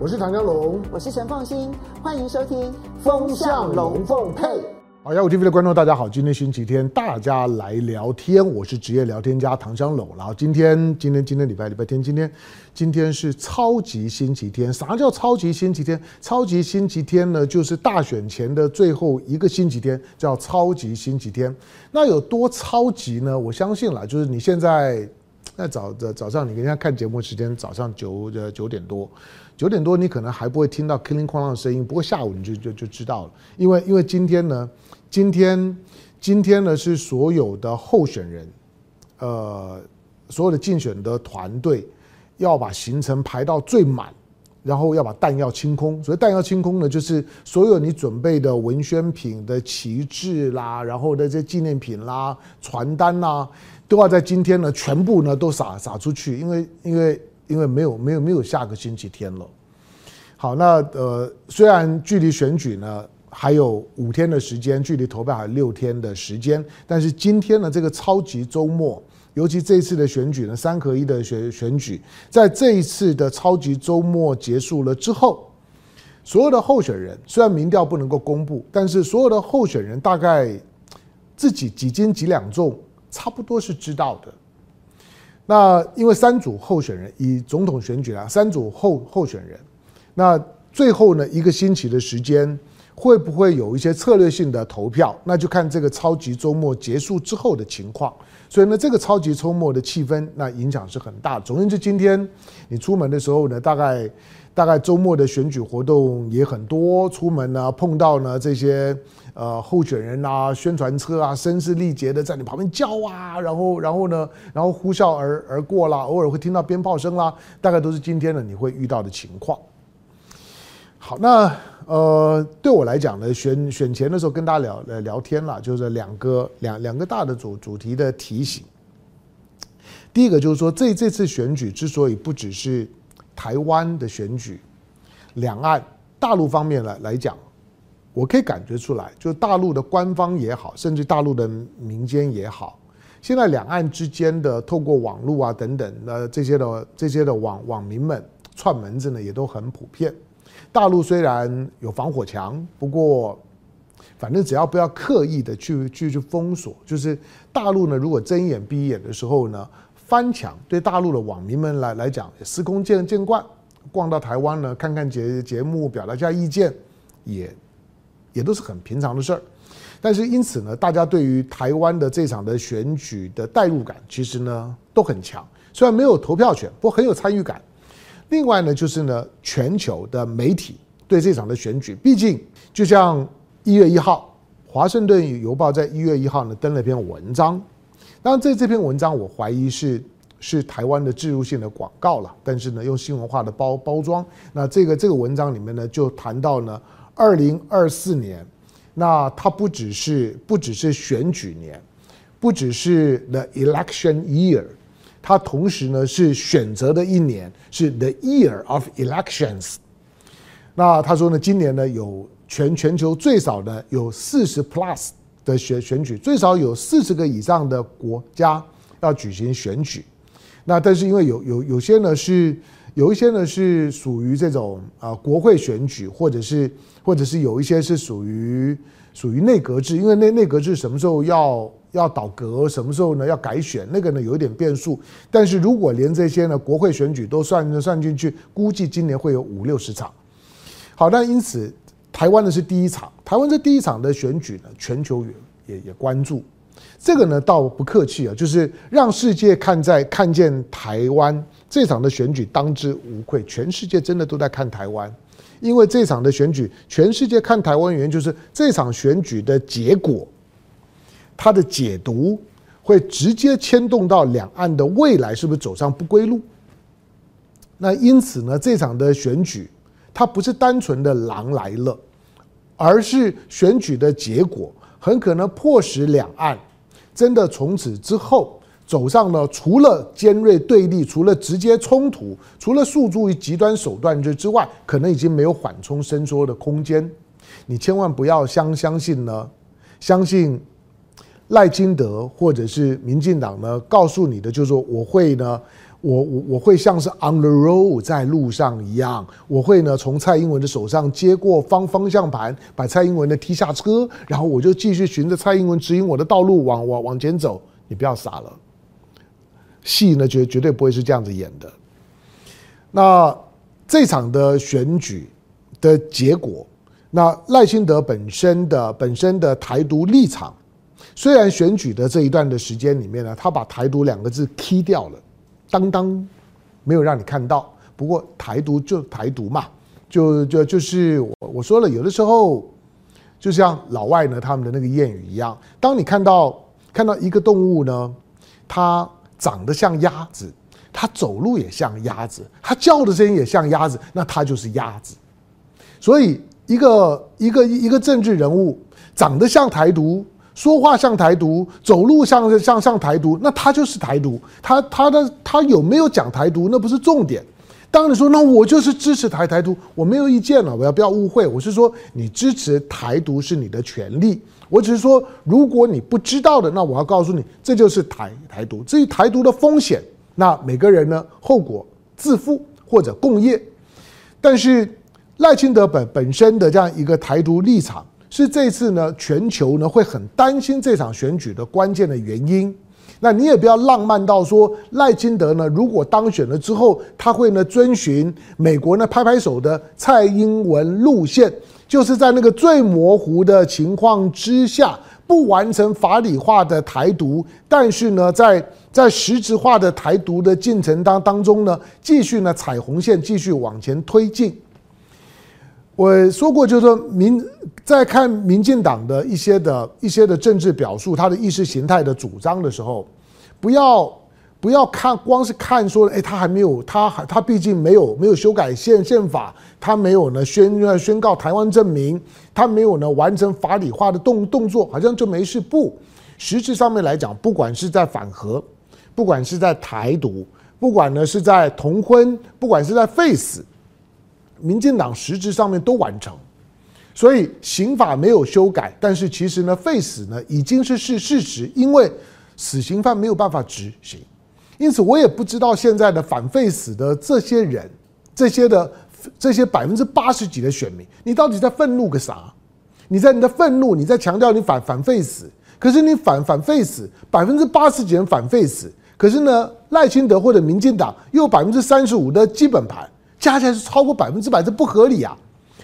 我是唐江龙，我是陈凤新，欢迎收听《风向龙凤配》。好，雅虎 TV 的观众大家好，今天星期天，大家来聊天。我是职业聊天家唐湘龙。然后今天，今天，今天礼拜礼拜天，今天，今天是超级星期天。啥叫超级星期天？超级星期天呢，就是大选前的最后一个星期天，叫超级星期天。那有多超级呢？我相信啦，就是你现在。那早的早上，你跟人家看节目时间早上九呃九点多，九点多你可能还不会听到“叮铃哐啷”的声音，不过下午你就就就知道了，因为因为今天呢，今天今天呢是所有的候选人，呃，所有的竞选的团队要把行程排到最满，然后要把弹药清空。所以弹药清空呢，就是所有你准备的文宣品的旗帜啦，然后的这些纪念品啦、传单啦。都要在今天呢，全部呢都撒撒出去，因为因为因为没有没有没有下个星期天了。好，那呃，虽然距离选举呢还有五天的时间，距离投票还有六天的时间，但是今天呢这个超级周末，尤其这一次的选举呢，三合一的选选举，在这一次的超级周末结束了之后，所有的候选人虽然民调不能够公布，但是所有的候选人大概自己几斤几两重。差不多是知道的。那因为三组候选人以总统选举啊，三组候候选人，那最后呢一个星期的时间，会不会有一些策略性的投票？那就看这个超级周末结束之后的情况。所以呢，这个超级周末的气氛，那影响是很大。总之，就今天你出门的时候呢，大概大概周末的选举活动也很多，出门呢碰到呢这些。呃，候选人啊，宣传车啊，声嘶力竭的在你旁边叫啊，然后，然后呢，然后呼啸而而过啦，偶尔会听到鞭炮声啦，大概都是今天呢你会遇到的情况。好，那呃，对我来讲呢，选选前的时候跟大家聊呃聊天啦，就是两个两两个大的主主题的提醒。第一个就是说，这这次选举之所以不只是台湾的选举，两岸大陆方面来来讲。我可以感觉出来，就大陆的官方也好，甚至大陆的民间也好，现在两岸之间的透过网络啊等等，呃这些的这些的网网民们串门子呢也都很普遍。大陆虽然有防火墙，不过反正只要不要刻意的去去去封锁，就是大陆呢如果睁眼闭眼的时候呢翻墙，对大陆的网民们来来讲司空见见惯，逛到台湾呢看看节节目，表达一下意见也。也都是很平常的事儿，但是因此呢，大家对于台湾的这场的选举的代入感，其实呢都很强。虽然没有投票权，不过很有参与感。另外呢，就是呢，全球的媒体对这场的选举，毕竟就像一月一号，《华盛顿邮报》在一月一号呢登了一篇文章。当然，这这篇文章我怀疑是是台湾的植入性的广告了，但是呢，用新闻化的包包装。那这个这个文章里面呢，就谈到呢。二零二四年，那它不只是不只是选举年，不只是 the election year，它同时呢是选择的一年，是 the year of elections。那他说呢，今年呢有全全球最少的有四十 plus 的选选举，最少有四十个以上的国家要举行选举。那但是因为有有有些呢是。有一些呢是属于这种啊国会选举，或者是或者是有一些是属于属于内阁制，因为内内阁制什么时候要要倒阁，什么时候呢要改选，那个呢有一点变数。但是如果连这些呢国会选举都算算进去，估计今年会有五六十场。好，那因此台湾呢是第一场，台湾这第一场的选举呢，全球也也也关注。这个呢倒不客气啊，就是让世界看在看见台湾。这场的选举当之无愧，全世界真的都在看台湾，因为这场的选举，全世界看台湾原因就是这场选举的结果，它的解读会直接牵动到两岸的未来是不是走上不归路。那因此呢，这场的选举它不是单纯的狼来了，而是选举的结果很可能迫使两岸真的从此之后。走上了除了尖锐对立、除了直接冲突、除了诉诸于极端手段之之外，可能已经没有缓冲伸缩的空间。你千万不要相相信呢，相信赖清德或者是民进党呢告诉你的，就是说我会呢，我我我会像是 on the road 在路上一样，我会呢从蔡英文的手上接过方方向盘，把蔡英文呢踢下车，然后我就继续循着蔡英文指引我的道路往往往前走。你不要傻了，戏呢绝绝对不会是这样子演的。那这场的选举的结果，那赖清德本身的本身的台独立场，虽然选举的这一段的时间里面呢，他把台独两个字踢掉了。当当，没有让你看到。不过台独就台独嘛，就就就是我我说了，有的时候就像老外呢他们的那个谚语一样，当你看到看到一个动物呢，它长得像鸭子，它走路也像鸭子，它叫的声音也像鸭子，那它就是鸭子。所以一个一个一个政治人物长得像台独。说话像台独，走路像像像台独，那他就是台独。他他的他有没有讲台独，那不是重点。当你说那我就是支持台台独，我没有意见了。我要不要误会？我是说你支持台独是你的权利。我只是说，如果你不知道的，那我要告诉你，这就是台台独。至于台独的风险，那每个人呢后果自负或者共业。但是赖清德本本身的这样一个台独立场。是这次呢，全球呢会很担心这场选举的关键的原因。那你也不要浪漫到说赖清德呢，如果当选了之后，他会呢遵循美国呢拍拍手的蔡英文路线，就是在那个最模糊的情况之下，不完成法理化的台独，但是呢，在在实质化的台独的进程当当中呢，继续呢踩红线，继续往前推进。我说过，就是说民在看民进党的一些的一些的政治表述，他的意识形态的主张的时候，不要不要看光是看说，哎，他还没有，他还他毕竟没有没有修改宪宪法，他没有呢宣宣告台湾正名，他没有呢完成法理化的动动作，好像就没事。不，实质上面来讲，不管是在反核，不管是在台独，不管呢是在同婚，不管是在废死。民进党实质上面都完成，所以刑法没有修改，但是其实呢，废死呢已经是事事实，因为死刑犯没有办法执行，因此我也不知道现在的反废死的这些人，这些的这些百分之八十几的选民，你到底在愤怒个啥？你在你的愤怒，你在强调你反反废死，可是你反反废死，百分之八十几人反废死，可是呢，赖清德或者民进党又有百分之三十五的基本盘。加起来是超过百分之百，这不合理啊！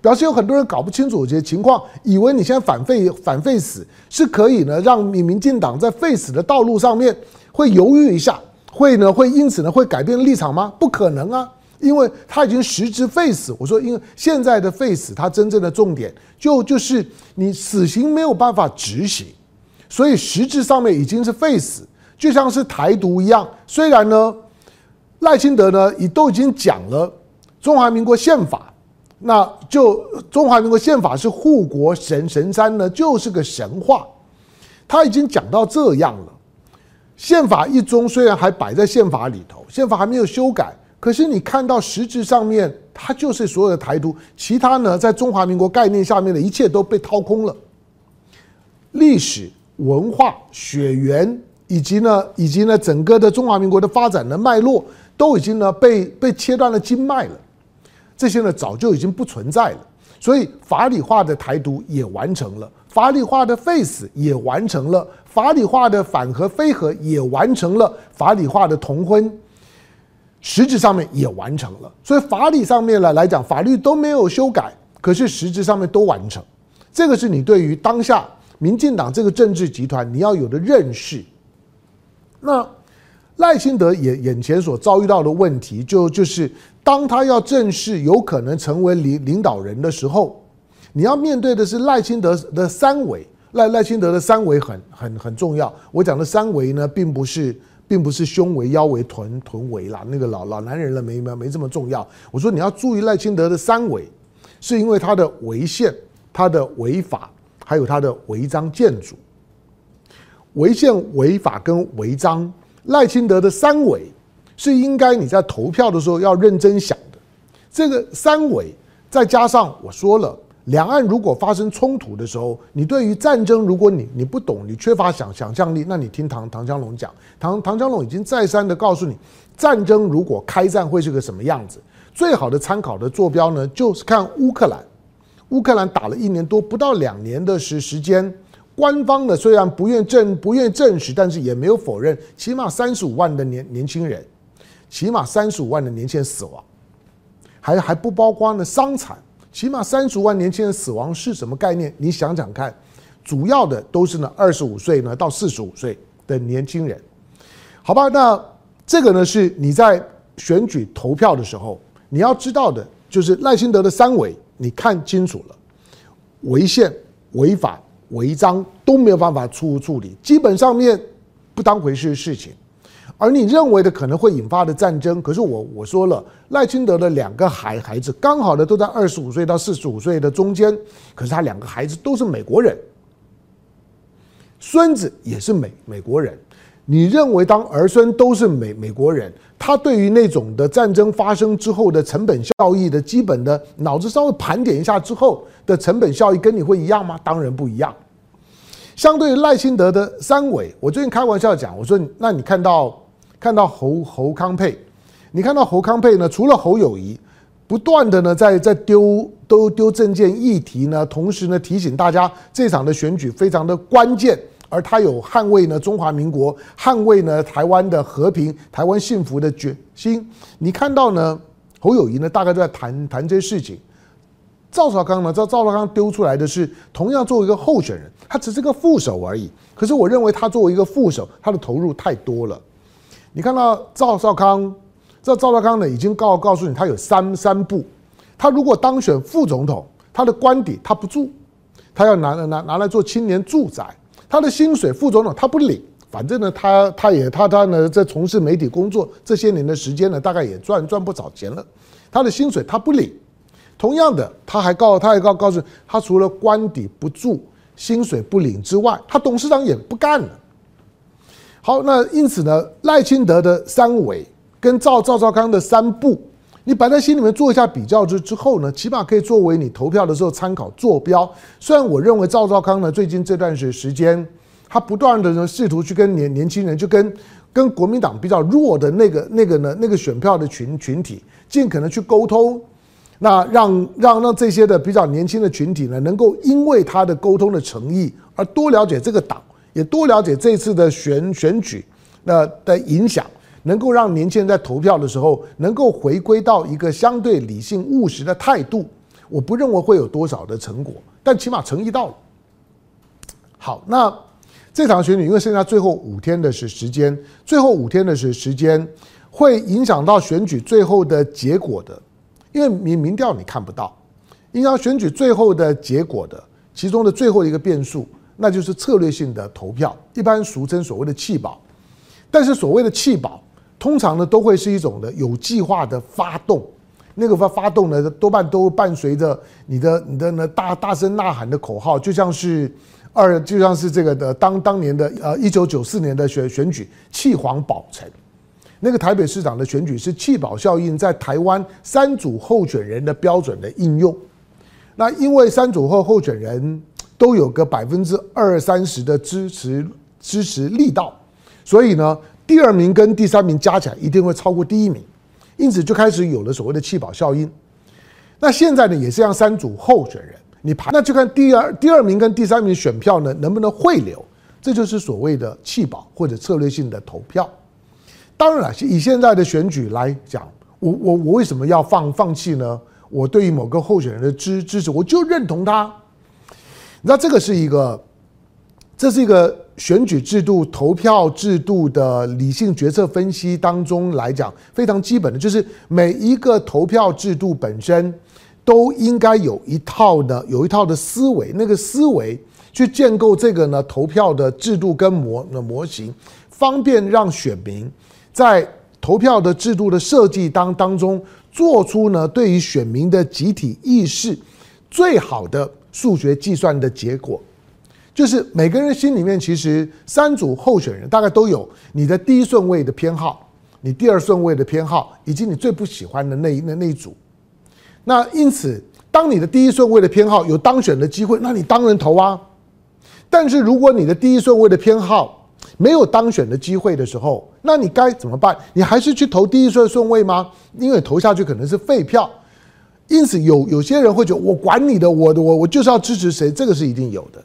表示有很多人搞不清楚这些情况，以为你现在反废反废死是可以呢，让你民进党在废死的道路上面会犹豫一下，会呢会因此呢会改变立场吗？不可能啊，因为他已经实质废死。我说，因为现在的废死，它真正的重点就就是你死刑没有办法执行，所以实质上面已经是废死，就像是台独一样。虽然呢，赖清德呢也都已经讲了。中华民国宪法，那就中华民国宪法是护国神神山呢，就是个神话。他已经讲到这样了。宪法一中虽然还摆在宪法里头，宪法还没有修改，可是你看到实质上面，它就是所有的台独，其他呢，在中华民国概念下面的一切都被掏空了。历史文化血缘，以及呢，以及呢，整个的中华民国的发展的脉络，都已经呢被被切断了经脉了。这些呢早就已经不存在了，所以法理化的台独也完成了，法理化的废死也完成了，法理化的反核非核也完成了，法理化的同婚，实质上面也完成了。所以法理上面呢来讲，法律都没有修改，可是实质上面都完成。这个是你对于当下民进党这个政治集团你要有的认识。那赖清德眼眼前所遭遇到的问题，就就是。当他要正式有可能成为领领导人的时候，你要面对的是赖清德的三围。赖赖清德的三围很很很重要。我讲的三围呢，并不是并不是胸围、腰围、臀臀围啦，那个老老男人了没没没这么重要。我说你要注意赖清德的三围，是因为他的违宪、他的违法，还有他的违章建筑。违宪、违法跟违章，赖清德的三围。是应该你在投票的时候要认真想的，这个三围再加上我说了两岸如果发生冲突的时候，你对于战争，如果你你不懂，你缺乏想想象力，那你听唐唐江龙讲，唐唐江龙已经再三的告诉你，战争如果开战会。是个什么样子。最好的参考的坐标呢，就是看乌克兰。乌克兰打了一年多，不到两年的时时间，官方呢虽然不愿证不愿证实，但是也没有否认，起码三十五万的年年轻人，起码三十五万的年轻人死亡，还还不包括呢伤残。起码三十五万年轻人死亡是什么概念？你想想看，主要的都是呢二十五岁呢到四十五岁的年轻人，好吧？那这个呢是你在选举投票的时候你要知道的，就是赖清德的三违，你看清楚了，违宪、违法、违章都没有办法处处理，基本上面不当回事的事情。而你认为的可能会引发的战争，可是我我说了，赖清德的两个孩孩子刚好的都在二十五岁到四十五岁的中间，可是他两个孩子都是美国人，孙子也是美美国人。你认为当儿孙都是美美国人，他对于那种的战争发生之后的成本效益的基本的脑子稍微盘点一下之后的成本效益跟你会一样吗？当然不一样。相对于赖清德的三违，我最近开玩笑讲，我说那你看到。看到侯侯康沛，你看到侯康沛呢？除了侯友谊不断的呢在在丢都丢证件议题呢，同时呢提醒大家这场的选举非常的关键，而他有捍卫呢中华民国、捍卫呢台湾的和平、台湾幸福的决心。你看到呢侯友宜呢大概都在谈谈这些事情。赵少康呢？赵赵少康丢出来的是同样作为一个候选人，他只是个副手而已。可是我认为他作为一个副手，他的投入太多了。你看到赵少康，这赵少康呢已经告告诉你，他有三三步。他如果当选副总统，他的官邸他不住，他要拿拿拿来做青年住宅。他的薪水副总统他不领，反正呢他他也他他呢在从事媒体工作这些年的时间呢，大概也赚赚不少钱了。他的薪水他不领。同样的，他还告他还告告诉他，除了官邸不住、薪水不领之外，他董事长也不干了。好，那因此呢，赖清德的三委跟赵赵少康的三不，你摆在心里面做一下比较之之后呢，起码可以作为你投票的时候参考坐标。虽然我认为赵少康呢，最近这段时时间，他不断的呢试图去跟年年轻人，就跟跟国民党比较弱的那个那个呢那个选票的群群体，尽可能去沟通，那让让让这些的比较年轻的群体呢，能够因为他的沟通的诚意而多了解这个党。也多了解这次的选选举，那的影响，能够让年轻人在投票的时候能够回归到一个相对理性务实的态度。我不认为会有多少的成果，但起码诚意到了。好，那这场选举因为剩下最后五天的是时间，最后五天的是时间会影响到选举最后的结果的，因为民民调你看不到，影响选举最后的结果的其中的最后一个变数。那就是策略性的投票，一般俗称所谓的弃保。但是所谓的弃保，通常呢都会是一种的有计划的发动，那个发发动呢多半都伴随着你的你的呢大大声呐喊的口号，就像是二就像是这个的当当年的呃一九九四年的选选举弃黄保陈，那个台北市长的选举是弃保效应在台湾三组候选人的标准的应用。那因为三组候候选人。都有个百分之二三十的支持支持力道，所以呢，第二名跟第三名加起来一定会超过第一名，因此就开始有了所谓的弃保效应。那现在呢，也是让三组候选人，你排，那就看第二第二名跟第三名选票呢能不能汇流，这就是所谓的弃保或者策略性的投票。当然了，以现在的选举来讲，我我我为什么要放放弃呢？我对于某个候选人的支支持，我就认同他。那这个是一个，这是一个选举制度、投票制度的理性决策分析当中来讲非常基本的，就是每一个投票制度本身都应该有一套的、有一套的思维，那个思维去建构这个呢投票的制度跟模的模型，方便让选民在投票的制度的设计当当中做出呢对于选民的集体意识最好的。数学计算的结果，就是每个人心里面其实三组候选人大概都有你的第一顺位的偏好，你第二顺位的偏好，以及你最不喜欢的那一那那一组。那因此，当你的第一顺位的偏好有当选的机会，那你当然投啊。但是如果你的第一顺位的偏好没有当选的机会的时候，那你该怎么办？你还是去投第一顺顺位吗？因为投下去可能是废票。因此有有些人会觉得我管你的，我我我就是要支持谁，这个是一定有的。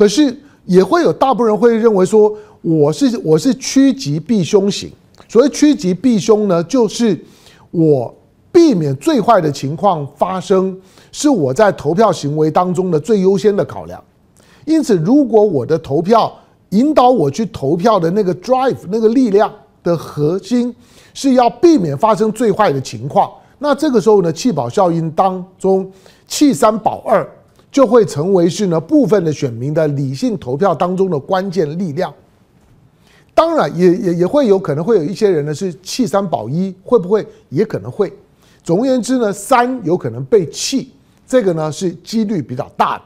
可是也会有大部分人会认为说，我是我是趋吉避凶型。所谓趋吉避凶呢，就是我避免最坏的情况发生，是我在投票行为当中的最优先的考量。因此，如果我的投票引导我去投票的那个 drive 那个力量的核心是要避免发生最坏的情况，那这个时候呢，弃保效应当中弃三保二就会成为是呢部分的选民的理性投票当中的关键力量。当然也，也也会有可能会有一些人呢是弃三保一，会不会也可能会？总而言之呢，三有可能被弃，这个呢是几率比较大的。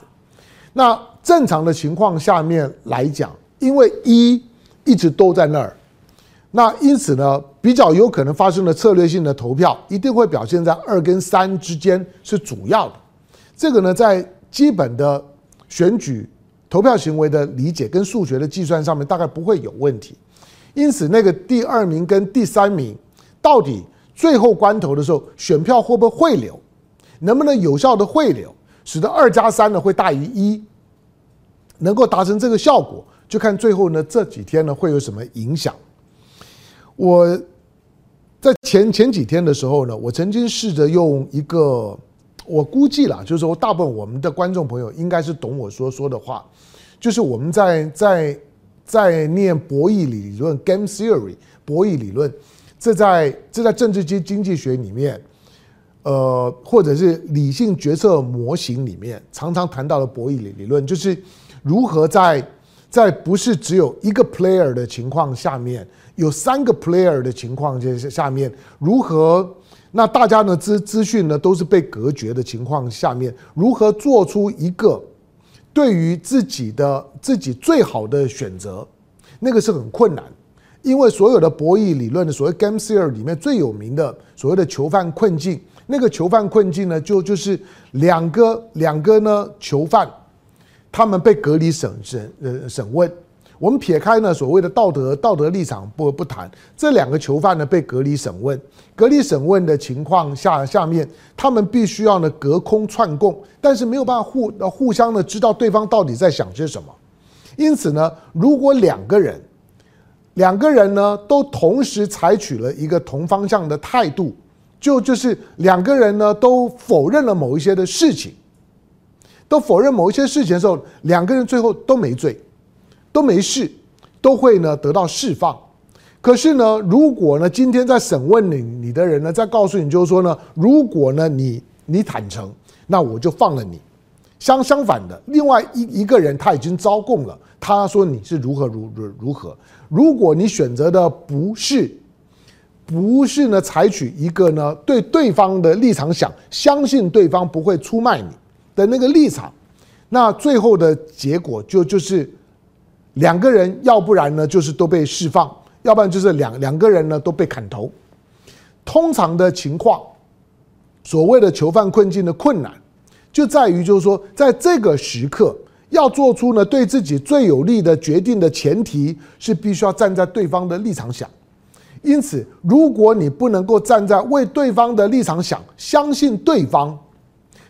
那正常的情况下面来讲，因为一一直都在那儿，那因此呢，比较有可能发生的策略性的投票，一定会表现在二跟三之间是主要的。这个呢，在基本的选举投票行为的理解跟数学的计算上面，大概不会有问题。因此，那个第二名跟第三名，到底最后关头的时候，选票会不会汇流，能不能有效的汇流，使得二加三呢会大于一，能够达成这个效果，就看最后呢这几天呢会有什么影响。我在前前几天的时候呢，我曾经试着用一个，我估计了，就是说大部分我们的观众朋友应该是懂我说说的话，就是我们在在。在念博弈理论 （game theory），博弈理论，这在这在政治经经济学里面，呃，或者是理性决策模型里面，常常谈到的博弈理理论，就是如何在在不是只有一个 player 的情况下面，有三个 player 的情况下下面，如何那大家呢资资讯呢都是被隔绝的情况下面，如何做出一个。对于自己的自己最好的选择，那个是很困难，因为所有的博弈理论的所谓 game theory 里面最有名的所谓的囚犯困境，那个囚犯困境呢，就就是两个两个呢囚犯，他们被隔离审审呃审问。我们撇开呢所谓的道德道德立场不不谈，这两个囚犯呢被隔离审问，隔离审问的情况下下面，他们必须要呢隔空串供，但是没有办法互互相的知道对方到底在想些什么。因此呢，如果两个人两个人呢都同时采取了一个同方向的态度，就就是两个人呢都否认了某一些的事情，都否认某一些事情的时候，两个人最后都没罪。都没事，都会呢得到释放。可是呢，如果呢今天在审问你你的人呢，在告诉你就是说呢，如果呢你你坦诚，那我就放了你。相相反的，另外一一个人他已经招供了，他说你是如何如如如何。如果你选择的不是不是呢采取一个呢对对方的立场想，相信对方不会出卖你的那个立场，那最后的结果就就是。两个人，要不然呢就是都被释放，要不然就是两两个人呢都被砍头。通常的情况，所谓的囚犯困境的困难，就在于就是说，在这个时刻要做出呢对自己最有利的决定的前提是必须要站在对方的立场想。因此，如果你不能够站在为对方的立场想，相信对方，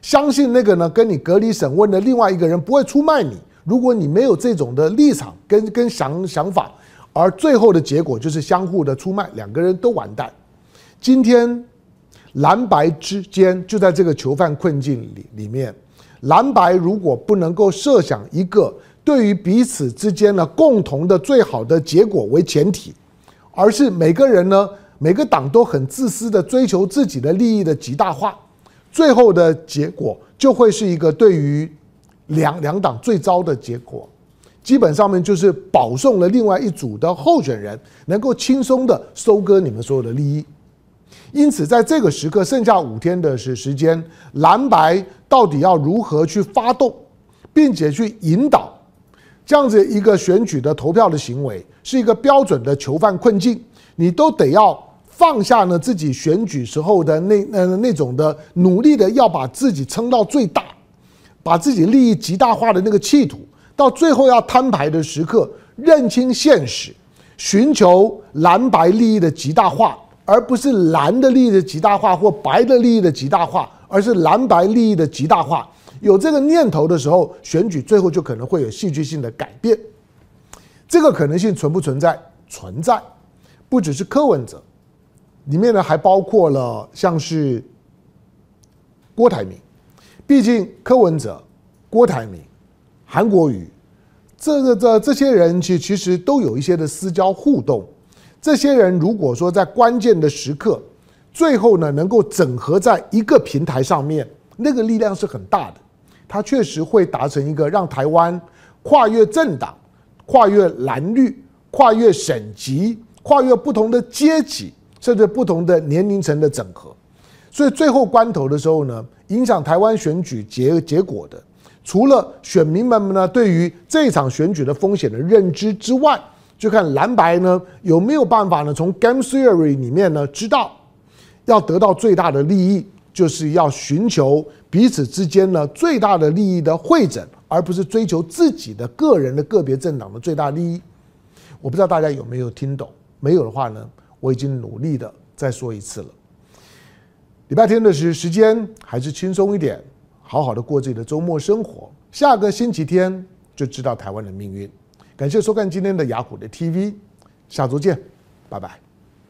相信那个呢跟你隔离审问的另外一个人不会出卖你。如果你没有这种的立场跟跟想想法，而最后的结果就是相互的出卖，两个人都完蛋。今天蓝白之间就在这个囚犯困境里里面，蓝白如果不能够设想一个对于彼此之间呢共同的最好的结果为前提，而是每个人呢每个党都很自私的追求自己的利益的极大化，最后的结果就会是一个对于。两两党最糟的结果，基本上面就是保送了另外一组的候选人，能够轻松的收割你们所有的利益。因此，在这个时刻，剩下五天的时时间，蓝白到底要如何去发动，并且去引导这样子一个选举的投票的行为，是一个标准的囚犯困境，你都得要放下呢自己选举时候的那呃那种的努力的要把自己撑到最大，把自己利益极大化的那个企图，到最后要摊牌的时刻，认清现实，寻求蓝白利益的极大化，而不是蓝的利益的极大化或白的利益的极大化，而是蓝白利益的极大化。有这个念头的时候，选举最后就可能会有戏剧性的改变。这个可能性存不存在？存在，不只是柯文哲，里面呢还包括了像是郭台铭。毕竟柯文哲、郭台铭、韩国瑜，这个这这些人其其实都有一些的私交互动。这些人如果说在关键的时刻，最后呢能够整合在一个平台上面，那个力量是很大的。他确实会达成一个让台湾跨越政党、跨越蓝绿、跨越省级、跨越不同的阶级，甚至不同的年龄层的整合。所以最后关头的时候呢，影响台湾选举结结果的，除了选民们呢对于这场选举的风险的认知之外，就看蓝白呢有没有办法呢从 game theory 里面呢知道要得到最大的利益，就是要寻求彼此之间呢最大的利益的会诊，而不是追求自己的个人的个别政党的最大利益。我不知道大家有没有听懂？没有的话呢，我已经努力的再说一次了。礼拜天的时时间还是轻松一点，好好的过自己的周末生活。下个星期天就知道台湾的命运。感谢收看今天的雅虎的 TV，下周见，拜拜。